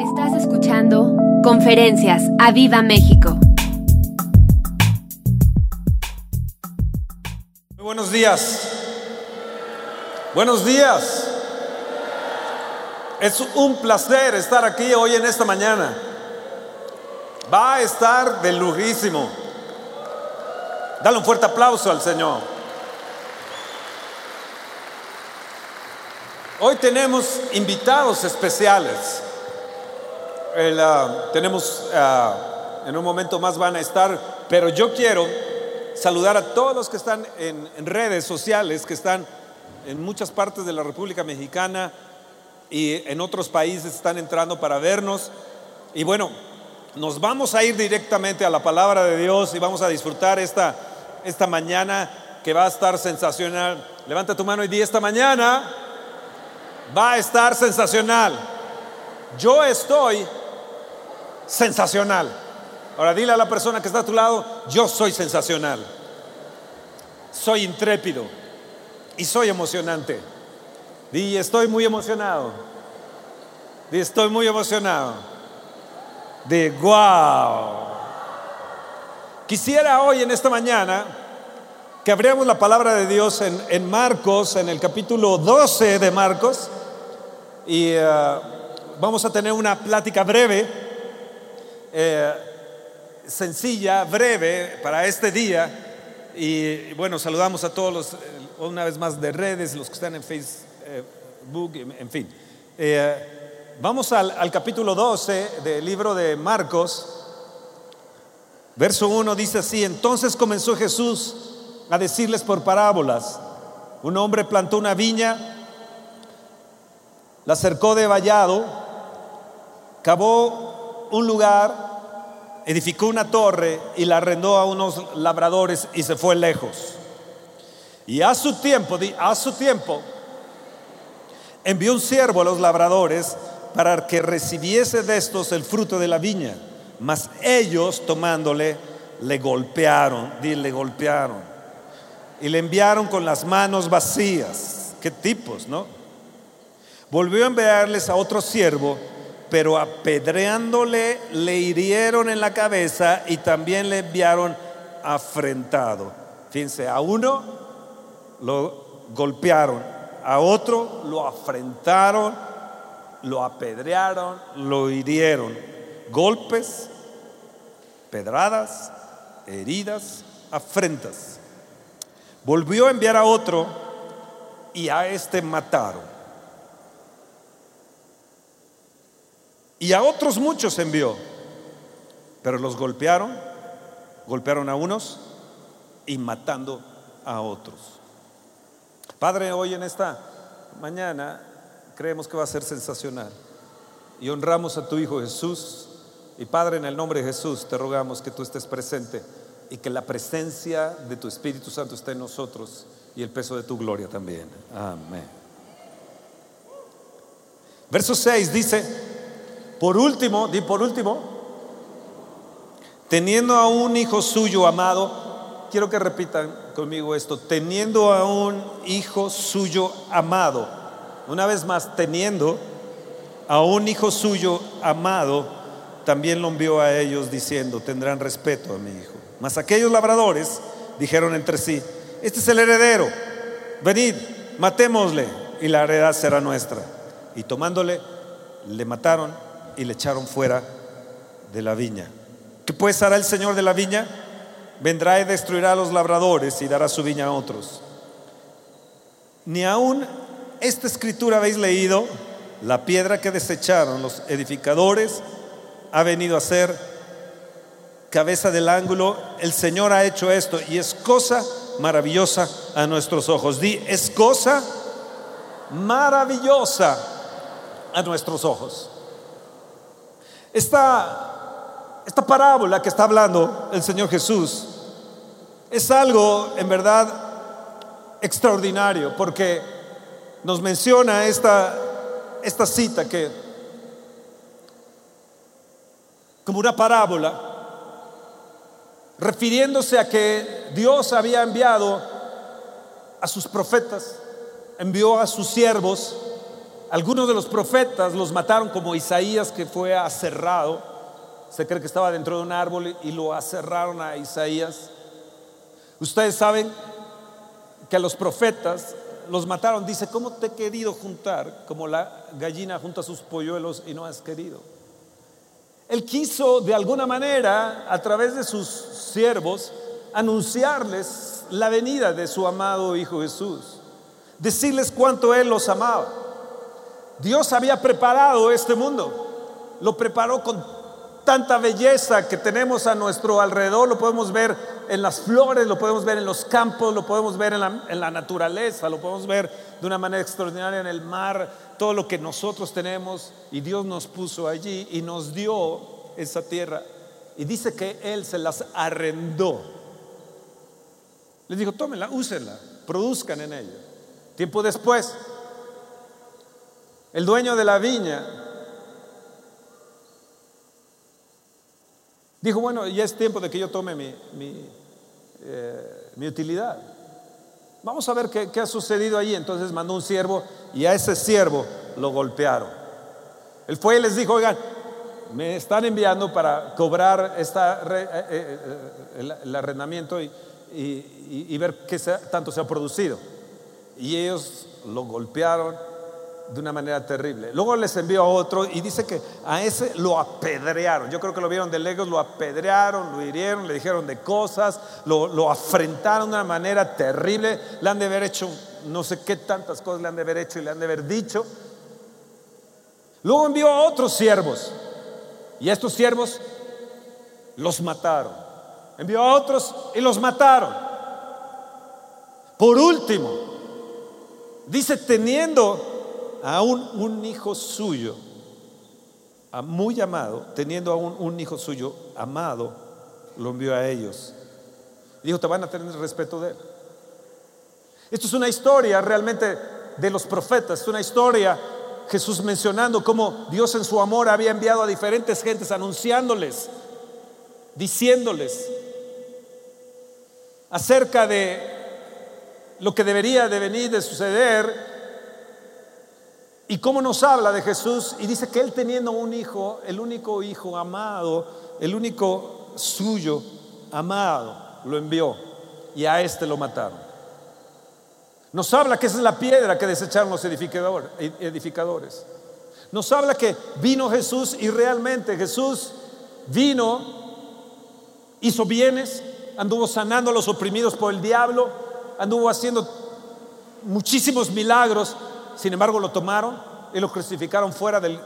Estás escuchando Conferencias a Viva México. Muy buenos días. Buenos días. Es un placer estar aquí hoy en esta mañana. Va a estar de lujísimo. Dale un fuerte aplauso al Señor. Hoy tenemos invitados especiales. Ah, tenemos, ah, en un momento más van a estar, pero yo quiero saludar a todos los que están en, en redes sociales, que están en muchas partes de la República Mexicana y en otros países están entrando para vernos. Y bueno, nos vamos a ir directamente a la palabra de Dios y vamos a disfrutar esta, esta mañana que va a estar sensacional. Levanta tu mano y di esta mañana va a estar sensacional. Yo estoy sensacional. Ahora dile a la persona que está a tu lado, yo soy sensacional. Soy intrépido y soy emocionante. Di, estoy muy emocionado. Di, estoy muy emocionado. Di, wow. Quisiera hoy en esta mañana que abriéramos la palabra de Dios en, en Marcos, en el capítulo 12 de Marcos, y eh, vamos a tener una plática breve, eh, sencilla, breve para este día. Y bueno, saludamos a todos los, eh, una vez más, de redes, los que están en Facebook, en fin. vamos al, al capítulo 12 del libro de Marcos. Verso 1 dice así, entonces comenzó Jesús a decirles por parábolas, un hombre plantó una viña, la cercó de vallado, cavó un lugar, edificó una torre y la arrendó a unos labradores y se fue lejos. Y a su tiempo, a su tiempo, envió un siervo a los labradores para que recibiese de estos el fruto de la viña. Mas ellos tomándole, le golpearon, le golpearon. Y le enviaron con las manos vacías. Qué tipos, ¿no? Volvió a enviarles a otro siervo, pero apedreándole le hirieron en la cabeza y también le enviaron afrentado. Fíjense, a uno lo golpearon, a otro lo afrentaron, lo apedrearon, lo hirieron. Golpes, pedradas, heridas, afrentas. Volvió a enviar a otro y a este mataron. Y a otros muchos envió, pero los golpearon, golpearon a unos y matando a otros. Padre, hoy en esta mañana creemos que va a ser sensacional y honramos a tu Hijo Jesús. Y Padre, en el nombre de Jesús te rogamos que tú estés presente y que la presencia de tu Espíritu Santo esté en nosotros y el peso de tu gloria también. Amén. Verso 6 dice, por último, di por último, teniendo a un hijo suyo amado, quiero que repitan conmigo esto, teniendo a un hijo suyo amado, una vez más, teniendo a un hijo suyo amado, también lo envió a ellos diciendo, tendrán respeto a mi hijo. Mas aquellos labradores dijeron entre sí, este es el heredero, venid, matémosle y la heredad será nuestra. Y tomándole, le mataron y le echaron fuera de la viña. ¿Qué pues hará el Señor de la viña? Vendrá y destruirá a los labradores y dará su viña a otros. Ni aún esta escritura habéis leído, la piedra que desecharon los edificadores ha venido a ser cabeza del ángulo. El Señor ha hecho esto y es cosa maravillosa a nuestros ojos. Di, es cosa maravillosa a nuestros ojos. Esta, esta parábola que está hablando el Señor Jesús es algo en verdad extraordinario porque nos menciona esta, esta cita que como una parábola refiriéndose a que Dios había enviado a sus profetas, envió a sus siervos algunos de los profetas los mataron como Isaías que fue aserrado. Se cree que estaba dentro de un árbol y lo aserraron a Isaías. Ustedes saben que a los profetas los mataron. Dice, ¿cómo te he querido juntar como la gallina junta sus polluelos y no has querido? Él quiso de alguna manera, a través de sus siervos, anunciarles la venida de su amado Hijo Jesús, decirles cuánto Él los amaba. Dios había preparado este mundo, lo preparó con tanta belleza que tenemos a nuestro alrededor, lo podemos ver en las flores, lo podemos ver en los campos, lo podemos ver en la, naturaleza, lo podemos ver de una manera extraordinaria en el mar, todo lo que nosotros tenemos y Dios nos puso allí y nos dio esa tierra. Y dice que Él se las arrendó. Les dijo, tómenla, úsenla, produzcan en ella. Tiempo después, el dueño de la viña dijo, bueno, ya es tiempo de que yo tome mi, eh, utilidad. Vamos a ver qué, ha sucedido allí. Entonces mandó un siervo y a ese siervo lo golpearon. Él fue y les dijo, oigan, me están enviando para cobrar esta, eh, eh, el, arrendamiento y, ver qué tanto se ha producido. Y ellos lo golpearon de una manera terrible. Luego les envió a otro y dice que a ese lo apedrearon. Yo creo que lo vieron de lejos, lo apedrearon, lo hirieron, le dijeron de cosas, lo, lo, afrentaron de una manera terrible. Le han de haber hecho no sé qué tantas cosas le han de haber hecho y le han de haber dicho. Luego envió a otros siervos y a estos siervos los mataron. Envió a otros y los mataron. Por último, dice teniendo aún un hijo suyo, muy amado, teniendo aún un hijo suyo amado, lo envió a ellos. Dijo, te van a tener respeto de él. Esto es una historia realmente de los profetas, es una historia Jesús mencionando cómo Dios en su amor había enviado a diferentes gentes anunciándoles, diciéndoles acerca de lo que debería de venir, de suceder, y cómo nos habla de Jesús y dice que él teniendo un hijo, el único hijo amado, el único suyo amado, lo envió y a este lo mataron. Nos habla que esa es la piedra que desecharon los edificadores. Nos habla que vino Jesús y realmente Jesús vino, hizo bienes, anduvo sanando a los oprimidos por el diablo, anduvo haciendo muchísimos milagros, sin embargo lo tomaron y lo crucificaron fuera de,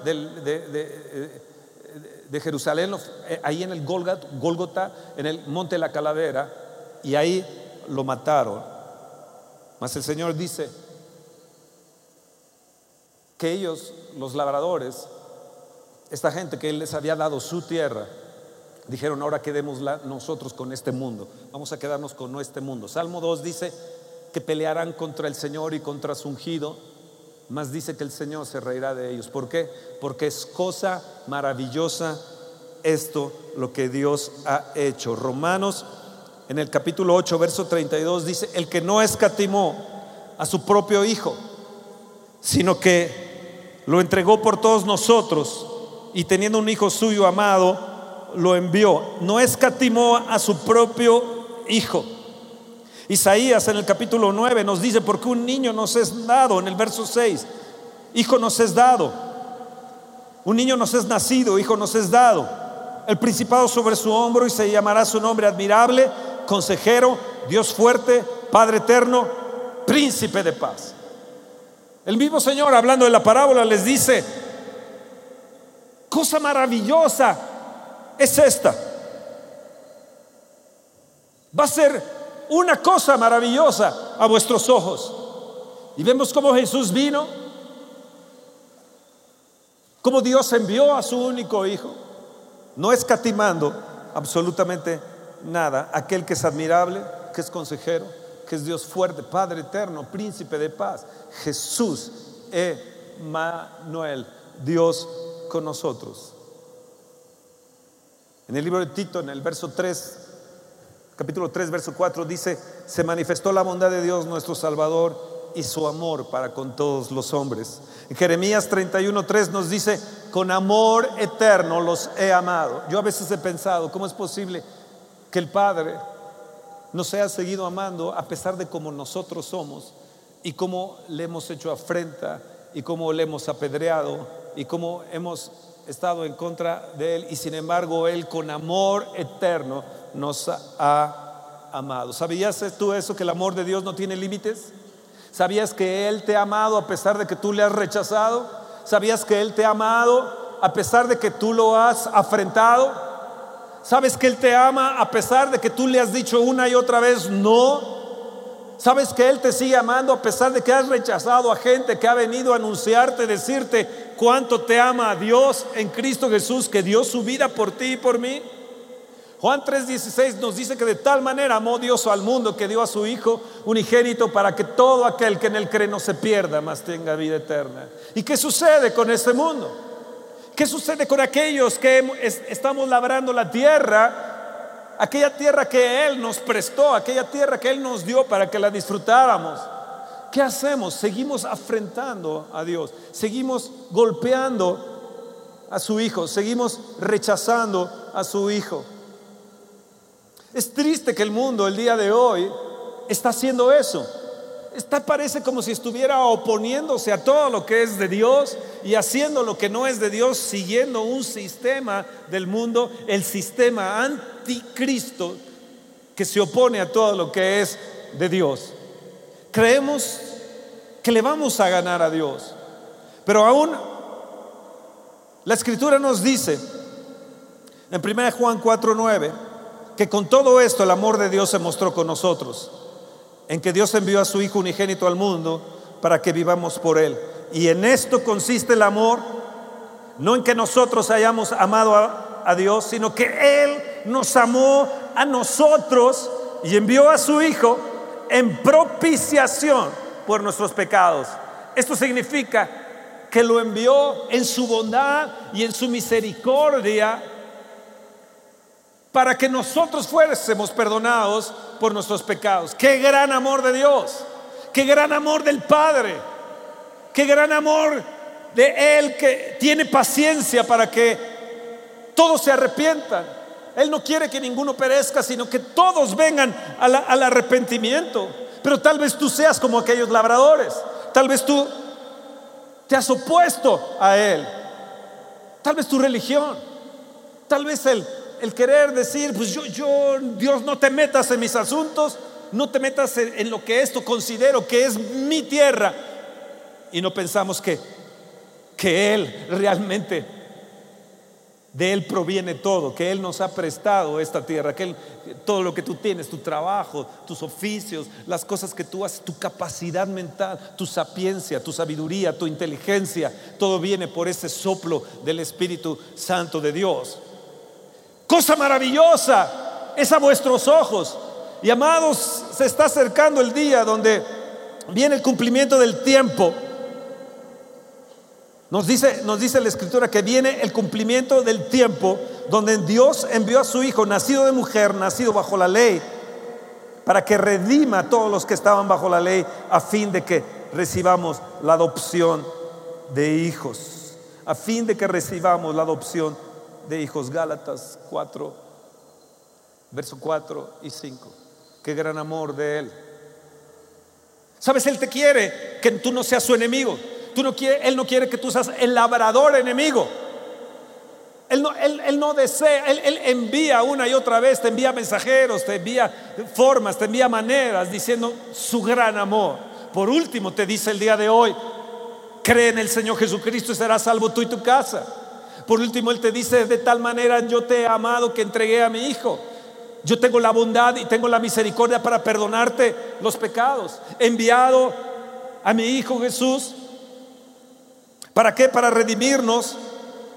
de, Jerusalén, eh, ahí en el Gólgota, en el monte de la calavera, y ahí lo mataron. Mas el Señor dice que ellos, los labradores, esta gente que Él les había dado su tierra, dijeron, ahora quedémosla nosotros con este mundo, vamos a quedarnos con este mundo. Salmo 2 dice que pelearán contra el Señor y contra su ungido, más dice que el Señor se reirá de ellos. ¿Por qué? Porque es cosa maravillosa esto lo que Dios ha hecho. Romanos en el capítulo 8, verso 32 dice, el que no escatimó a su propio Hijo, sino que lo entregó por todos nosotros y teniendo un Hijo suyo amado, lo envió. No escatimó a su propio Hijo Isaías en el capítulo 9 nos dice, porque un niño nos es dado, en el verso 6, hijo nos es dado, un niño nos es nacido, hijo nos es dado, el principado sobre su hombro y se llamará su nombre admirable, consejero, Dios fuerte, Padre eterno, príncipe de paz. El mismo Señor, hablando de la parábola, les dice, cosa maravillosa es esta. Va a ser una cosa maravillosa a vuestros ojos. Y vemos cómo Jesús vino, cómo Dios envió a su único Hijo, no escatimando absolutamente nada, aquel que es admirable, que es consejero, que es Dios fuerte, Padre eterno, príncipe de paz, Jesús, Emmanuel, Dios con nosotros. En el libro de Tito, en el verso 3, capítulo 3, verso 4 dice, se manifestó la bondad de Dios nuestro Salvador y su amor para con todos los hombres. En Jeremías 31.3 nos dice, con amor eterno los he amado. Yo a veces he pensado, ¿cómo es posible que el Padre nos haya seguido amando a pesar de cómo nosotros somos y cómo le hemos hecho afrenta y cómo le hemos apedreado y cómo hemos estado en contra de Él y sin embargo Él con amor eterno nos ha amado. ¿Sabías tú eso, que el amor de Dios no tiene límites? ¿Sabías que Él te ha amado a pesar de que tú le has rechazado? ¿Sabías que Él te ha amado a pesar de que tú lo has afrentado? ¿Sabes que Él te ama a pesar de que tú le has dicho una y otra vez no? ¿Sabes que Él te sigue amando a pesar de que has rechazado a gente que ha venido a anunciarte, decirte cuánto te ama a Dios en Cristo Jesús, que dio su vida por ti y por mí? Juan 3:16 nos dice que de tal manera amó Dios al mundo que dio a su Hijo unigénito para que todo aquel que en él cree no se pierda, mas tenga vida eterna. ¿Y qué sucede con este mundo? ¿Qué sucede con aquellos que estamos labrando la tierra? Aquella tierra que Él nos prestó, aquella tierra que Él nos dio para que la disfrutáramos. ¿Qué hacemos? Seguimos afrentando a Dios, seguimos golpeando a su Hijo, seguimos rechazando a su Hijo. Es triste que el mundo el día de hoy está haciendo eso. Está parece como si estuviera oponiéndose a todo lo que es de Dios y haciendo lo que no es de Dios, siguiendo un sistema del mundo, el sistema anticristo que se opone a todo lo que es de Dios. Creemos que le vamos a ganar a Dios, pero aún la escritura nos dice en 1 Juan 4:9 que con todo esto el amor de Dios se mostró con nosotros, en que Dios envió a su Hijo unigénito al mundo para que vivamos por Él. Y en esto consiste el amor, no en que nosotros hayamos amado a, Dios, sino que Él nos amó a nosotros y envió a su Hijo en propiciación por nuestros pecados. Esto significa que lo envió en su bondad y en su misericordia para que nosotros fuésemos perdonados por nuestros pecados. Qué gran amor de Dios, qué gran amor del Padre, qué gran amor de Él que tiene paciencia para que todos se arrepientan. Él no quiere que ninguno perezca, sino que todos vengan al arrepentimiento. Pero tal vez tú seas como aquellos labradores, tal vez tú te has opuesto a Él, tal vez tu religión, tal vez el el querer decir, pues yo, yo, Dios, no te metas en mis asuntos, no te metas en, lo que esto considero que es mi tierra. Y no pensamos que, que Él realmente, de Él proviene todo, que Él nos ha prestado esta tierra, que todo lo que tú tienes, tu trabajo, tus oficios, las cosas que tú haces, tu capacidad mental, tu sapiencia, tu sabiduría, tu inteligencia, todo viene por ese soplo del Espíritu Santo de Dios cosa maravillosa es a vuestros ojos. Y amados, se está acercando el día donde viene el cumplimiento del tiempo. Nos dice, nos dice la escritura que viene el cumplimiento del tiempo donde Dios envió a su Hijo, nacido de mujer, nacido bajo la ley, para que redima a todos los que estaban bajo la ley, a fin de que recibamos la adopción de hijos, a fin de que recibamos la adopción de hijos. Gálatas 4, verso 4 y 5. Qué gran amor de Él. Sabes, Él te quiere que tú no seas su enemigo. Tú no quiere, él no quiere que tú seas el labrador enemigo. Él no, él, no desea, él, él, envía una y otra vez, te envía mensajeros, te envía formas, te envía maneras diciendo su gran amor. Por último, te dice el día de hoy, cree en el Señor Jesucristo y serás salvo tú y tu casa. Por último, Él te dice, de tal manera yo te he amado que entregué a mi Hijo. Yo tengo la bondad y tengo la misericordia para perdonarte los pecados. He enviado a mi Hijo Jesús. ¿Para qué? Para redimirnos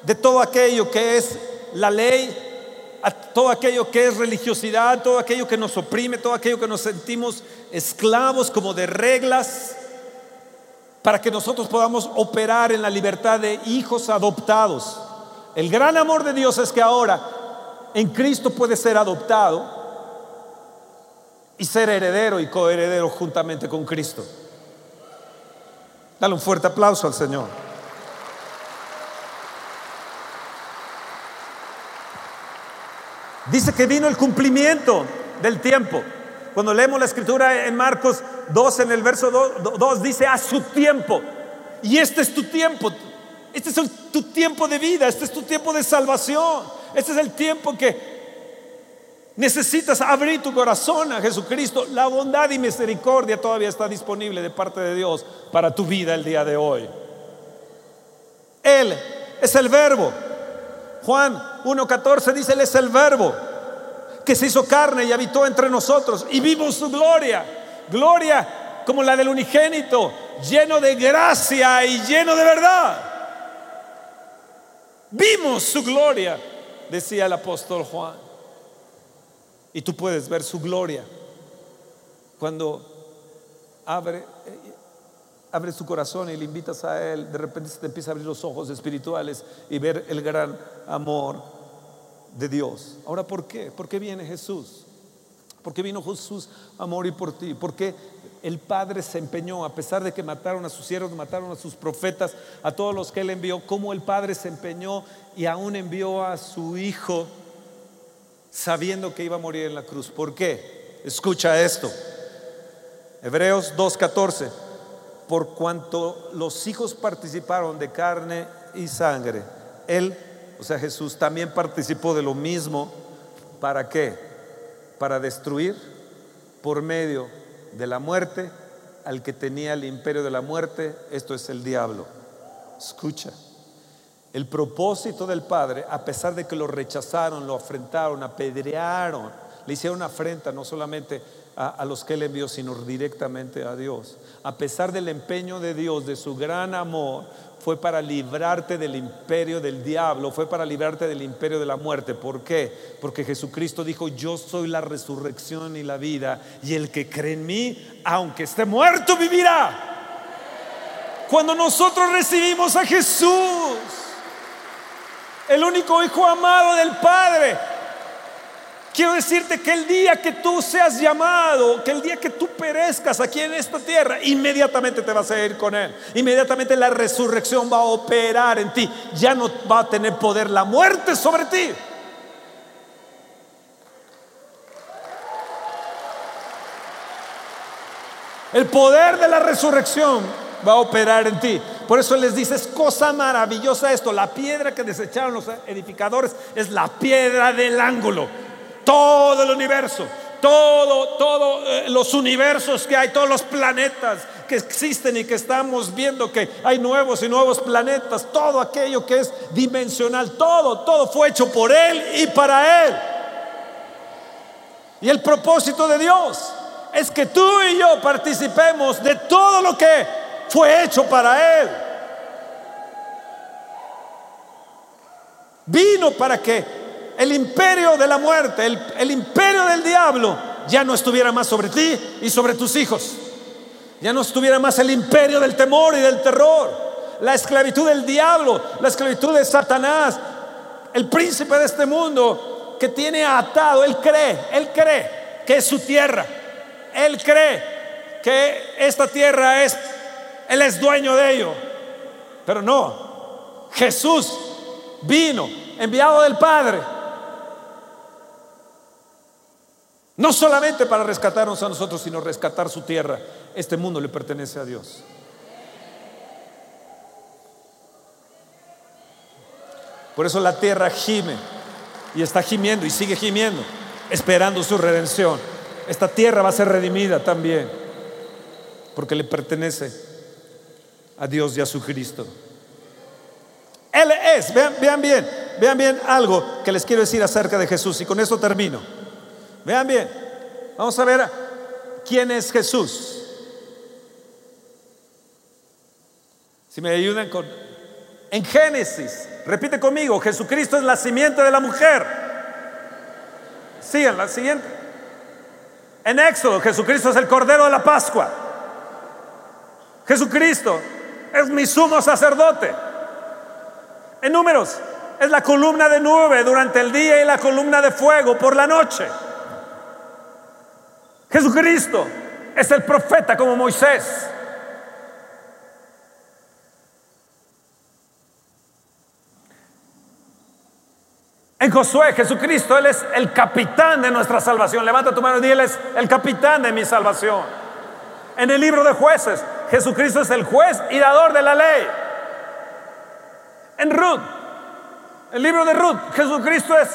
de todo aquello que es la ley, todo aquello que es religiosidad, todo aquello que nos oprime, todo aquello que nos sentimos esclavos como de reglas, para que nosotros podamos operar en la libertad de hijos adoptados. El gran amor de Dios es que ahora en Cristo puede ser adoptado y ser heredero y coheredero juntamente con Cristo. Dale un fuerte aplauso al Señor. Dice que vino el cumplimiento del tiempo. Cuando leemos la escritura en Marcos 2, en el verso 2, dice a su tiempo. Y este es tu tiempo. Este es tu tiempo de vida. Este es tu tiempo de salvación. Este es el tiempo que necesitas abrir tu corazón a Jesucristo. La bondad y misericordia todavía está disponible de parte de Dios para tu vida el día de hoy. Él es el verbo. Juan 1.14 dice, Él es el verbo que se hizo carne y habitó entre nosotros y vimos su gloria. Gloria como la del unigénito, lleno de gracia y lleno de verdad. Vimos su gloria, decía el apóstol Juan. Y tú puedes ver su gloria cuando abre, abre su corazón y le invitas a Él. De repente se te empieza a abrir los ojos espirituales y ver el gran amor de Dios. Ahora, ¿por qué? ¿Por qué viene Jesús? ¿Por qué vino Jesús a morir por ti? Porque el Padre se empeñó, a pesar de que mataron a sus siervos, mataron a sus profetas, a todos los que Él envió, como el Padre se empeñó y aún envió a su Hijo sabiendo que iba a morir en la cruz. ¿Por qué? Escucha esto. Hebreos 2.14. Por cuanto los hijos participaron de carne y sangre, Él o sea, Jesús también participó de lo mismo. ¿Para qué? Para destruir por medio de la muerte al que tenía el imperio de la muerte, esto es el diablo. Escucha, el propósito del Padre, a pesar de que lo rechazaron, lo afrentaron, apedrearon, le hicieron afrenta no solamente a, a, los que él envió, sino directamente a Dios. A pesar del empeño de Dios, de su gran amor, fue para librarte del imperio del diablo, fue para librarte del imperio de la muerte. ¿Por qué? Porque Jesucristo dijo, yo soy la resurrección y la vida, y el que cree en mí, aunque esté muerto, vivirá. Cuando nosotros recibimos a Jesús, el único Hijo amado del Padre, Quiero decirte que el día que tú seas llamado, que el día que tú perezcas aquí en esta tierra, inmediatamente te vas a ir con Él. Inmediatamente la resurrección va a operar en ti. Ya no va a tener poder la muerte sobre ti. El poder de la resurrección va a operar en ti. Por eso les dice, es cosa maravillosa esto. La piedra que desecharon los edificadores es la piedra del ángulo todo el universo, todo, todos eh, los universos que hay, todos los planetas que existen y que estamos viendo que hay nuevos y nuevos planetas, todo aquello que es dimensional, todo, todo fue hecho por Él y para Él. Y el propósito de Dios es que tú y yo participemos de todo lo que fue hecho para Él. Vino para que el imperio de la muerte, el, imperio del diablo, ya no estuviera más sobre ti y sobre tus hijos. Ya no estuviera más el imperio del temor y del terror, la esclavitud del diablo, la esclavitud de Satanás, el príncipe de este mundo que tiene atado, él cree, él cree que es su tierra, él cree que esta tierra es, él es dueño de ello, pero no, Jesús vino, enviado del Padre, No solamente para rescatarnos a nosotros, sino rescatar su tierra. Este mundo le pertenece a Dios. Por eso la tierra gime y está gimiendo y sigue gimiendo, esperando su redención. Esta tierra va a ser redimida también, porque le pertenece a Dios y a su Cristo. Él es, vean, vean bien, vean bien algo que les quiero decir acerca de Jesús y con esto termino. Vean bien, vamos a ver quién es Jesús. Si me ayudan con... En Génesis, repite conmigo, Jesucristo es la simiente de la mujer. Sigan la siguiente. En Éxodo, Jesucristo es el Cordero de la Pascua. Jesucristo es mi sumo sacerdote. En números, es la columna de nube durante el día y la columna de fuego por la noche. Jesucristo es el profeta como Moisés. En Josué, Jesucristo, Él es el capitán de nuestra salvación. Levanta tu mano y Él es el capitán de mi salvación. En el libro de jueces, Jesucristo es el juez y dador de la ley. En Ruth, el libro de Ruth, Jesucristo es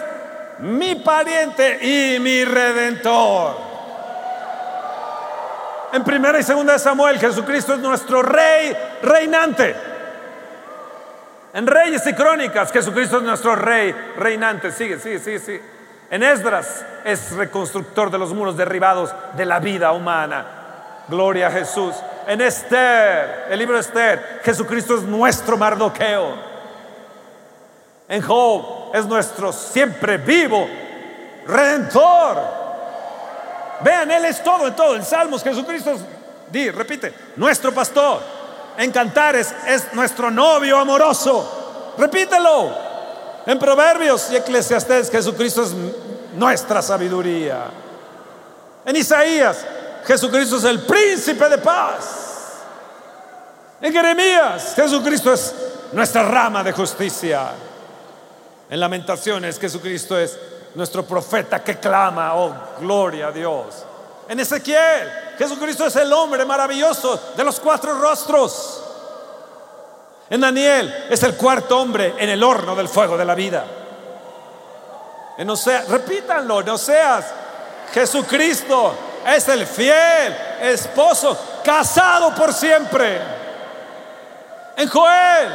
mi pariente y mi redentor. En primera y segunda de Samuel, Jesucristo es nuestro rey reinante. En Reyes y Crónicas, Jesucristo es nuestro rey reinante. Sigue, sigue, sigue, sigue. En Esdras es reconstructor de los muros derribados de la vida humana. Gloria a Jesús. En Esther, el libro de Esther, Jesucristo es nuestro Mardoqueo. En Job es nuestro siempre vivo redentor. Vean, Él es todo en todo. En Salmos, Jesucristo es, di, repite, nuestro pastor. En Cantares es nuestro novio amoroso. Repítelo. En Proverbios y Eclesiastés, Jesucristo es nuestra sabiduría. En Isaías, Jesucristo es el príncipe de paz. En Jeremías, Jesucristo es nuestra rama de justicia. En Lamentaciones, Jesucristo es nuestro profeta que clama, oh, gloria a Dios. En Ezequiel, Jesucristo es el hombre maravilloso de los cuatro rostros. En Daniel es el cuarto hombre en el horno del fuego de la vida. En Oseas, repítanlo, en Oseas, Jesucristo es el fiel esposo, casado por siempre. En Joel,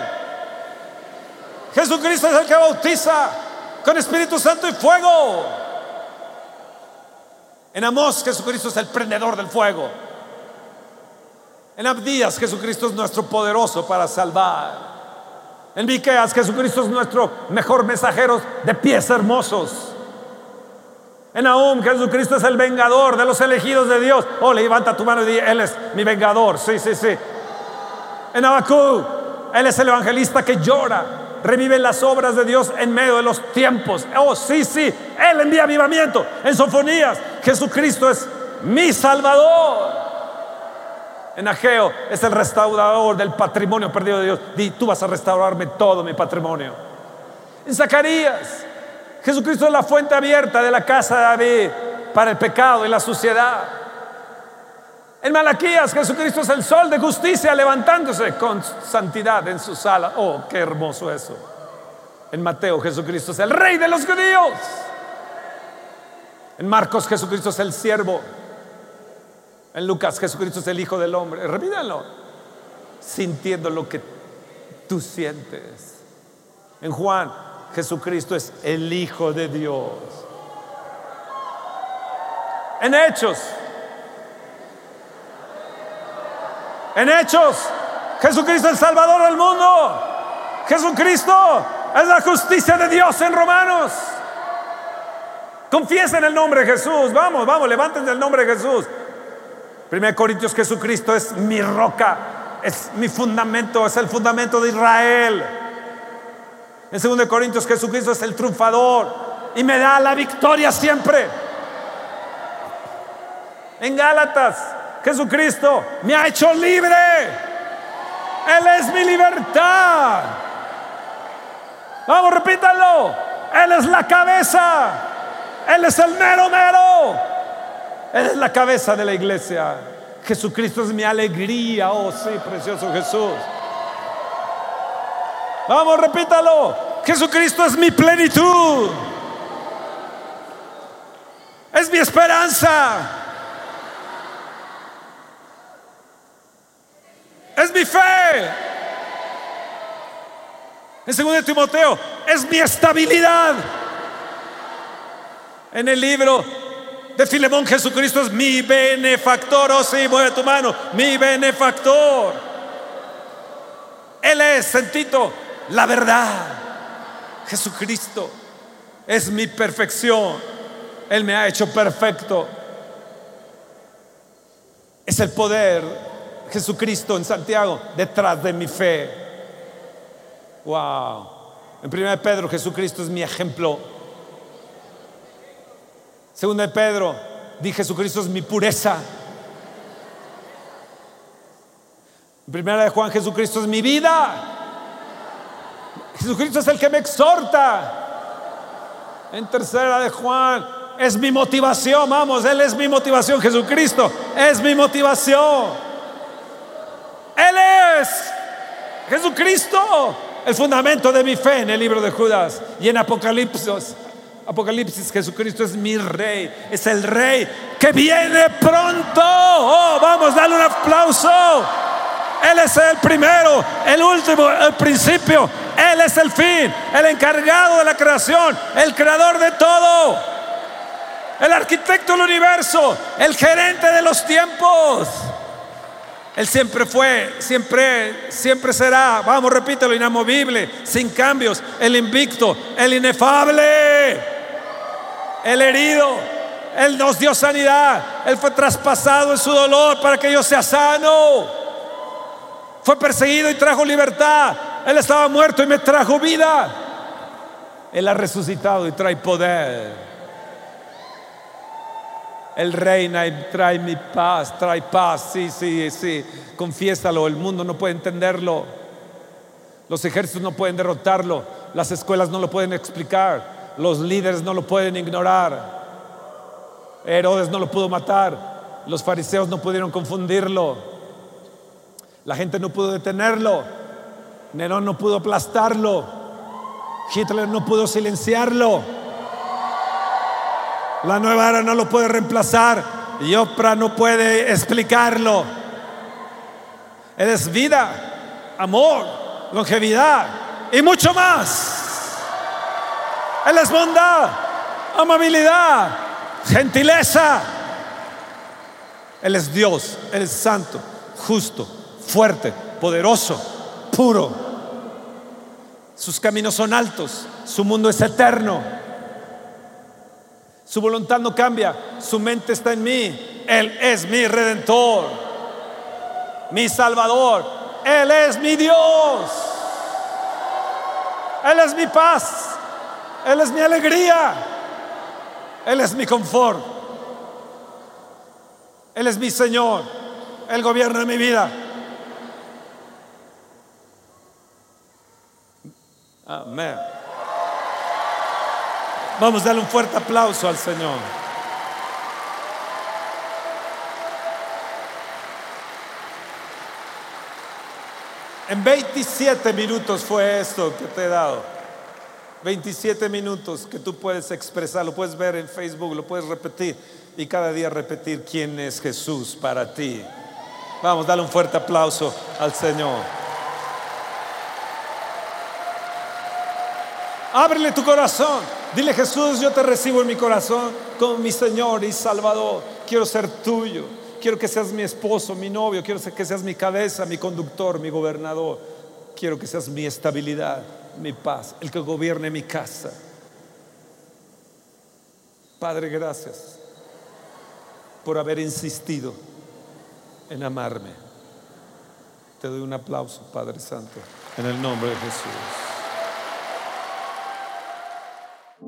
Jesucristo es el que bautiza con Espíritu Santo y fuego. En Amós, Jesucristo es el prendedor del fuego. En Abdías, Jesucristo es nuestro poderoso para salvar. En Miqueas, Jesucristo es nuestro mejor mensajero de pies hermosos. En Aum, Jesucristo es el vengador de los elegidos de Dios. Oh, levanta tu mano y di, Él es mi vengador. Sí, sí, sí. En Abacú, Él es el evangelista que llora, revive las obras de Dios en medio de los tiempos. Oh, sí, sí. Él envía avivamiento. En Sofonías, Jesucristo es mi salvador. En Ageo es el restaurador del patrimonio perdido de Dios. Di, tú vas a restaurarme todo mi patrimonio. En Zacarías, Jesucristo es la fuente abierta de la casa de David para el pecado y la suciedad. En Malaquías, Jesucristo es el sol de justicia levantándose con santidad en su sala. Oh, qué hermoso eso. En Mateo, Jesucristo es el rey de los judíos. En Marcos, Jesucristo es el siervo. En Lucas, Jesucristo es el Hijo del Hombre. Repítanlo. Sintiendo lo que tú sientes. En Juan, Jesucristo es el Hijo de Dios. En Hechos. En Hechos. Jesucristo es el Salvador del mundo. Jesucristo es la justicia de Dios en Romanos. Confiesen el nombre de Jesús. Vamos, vamos, levanten el nombre de Jesús. 1 Corintios, Jesucristo es mi roca, es mi fundamento, es el fundamento de Israel. En 2 Corintios, Jesucristo es el triunfador y me da la victoria siempre. En Gálatas, Jesucristo me ha hecho libre. Él es mi libertad. Vamos, repítalo. Él es la cabeza. Él es el mero mero. Él es la cabeza de la iglesia. Jesucristo es mi alegría. Oh, sí, precioso Jesús. Vamos, repítalo. Jesucristo es mi plenitud. Es mi esperanza. Es mi fe. En 2 Timoteo, es mi estabilidad. En el libro de Filemón, Jesucristo es mi benefactor. Oh, sí, mueve tu mano. Mi benefactor. Él es, sentito, la verdad. Jesucristo es mi perfección. Él me ha hecho perfecto. Es el poder, Jesucristo en Santiago, detrás de mi fe. Wow. En 1 Pedro, Jesucristo es mi ejemplo Segunda de Pedro, di Jesucristo es mi pureza. Primera de Juan, Jesucristo es mi vida. Jesucristo es el que me exhorta. En tercera de Juan, es mi motivación, vamos, Él es mi motivación, Jesucristo es mi motivación. Él es Jesucristo, el fundamento de mi fe en el libro de Judas y en Apocalipsis. Apocalipsis, Jesucristo es mi rey, es el rey que viene pronto. Oh, vamos, dale un aplauso. Él es el primero, el último, el principio. Él es el fin, el encargado de la creación, el creador de todo. El arquitecto del universo, el gerente de los tiempos. Él siempre fue, siempre, siempre será, vamos, repítelo, inamovible, sin cambios, el invicto, el inefable, el herido. Él nos dio sanidad, Él fue traspasado en su dolor para que yo sea sano. Fue perseguido y trajo libertad. Él estaba muerto y me trajo vida. Él ha resucitado y trae poder. Él reina trae mi paz, trae paz, sí, sí, sí, confiésalo, el mundo no puede entenderlo, los ejércitos no pueden derrotarlo, las escuelas no lo pueden explicar, los líderes no lo pueden ignorar, Herodes no lo pudo matar, los fariseos no pudieron confundirlo, la gente no pudo detenerlo, Nerón no pudo aplastarlo, Hitler no pudo silenciarlo. La nueva era no lo puede reemplazar y Oprah no puede explicarlo. Él es vida, amor, longevidad y mucho más. Él es bondad, amabilidad, gentileza. Él es Dios, Él es santo, justo, fuerte, poderoso, puro. Sus caminos son altos, su mundo es eterno. Su voluntad no cambia, su mente está en mí. Él es mi redentor, mi salvador. Él es mi Dios. Él es mi paz. Él es mi alegría. Él es mi confort. Él es mi Señor. Él gobierna mi vida. Amén. Vamos a darle un fuerte aplauso al Señor. En 27 minutos fue esto que te he dado. 27 minutos que tú puedes expresar, lo puedes ver en Facebook, lo puedes repetir y cada día repetir quién es Jesús para ti. Vamos, dale un fuerte aplauso al Señor. Ábrele tu corazón. Dile Jesús, yo te recibo en mi corazón como mi Señor y Salvador. Quiero ser tuyo. Quiero que seas mi esposo, mi novio. Quiero que seas mi cabeza, mi conductor, mi gobernador. Quiero que seas mi estabilidad, mi paz, el que gobierne mi casa. Padre, gracias por haber insistido en amarme. Te doy un aplauso, Padre Santo, en el nombre de Jesús.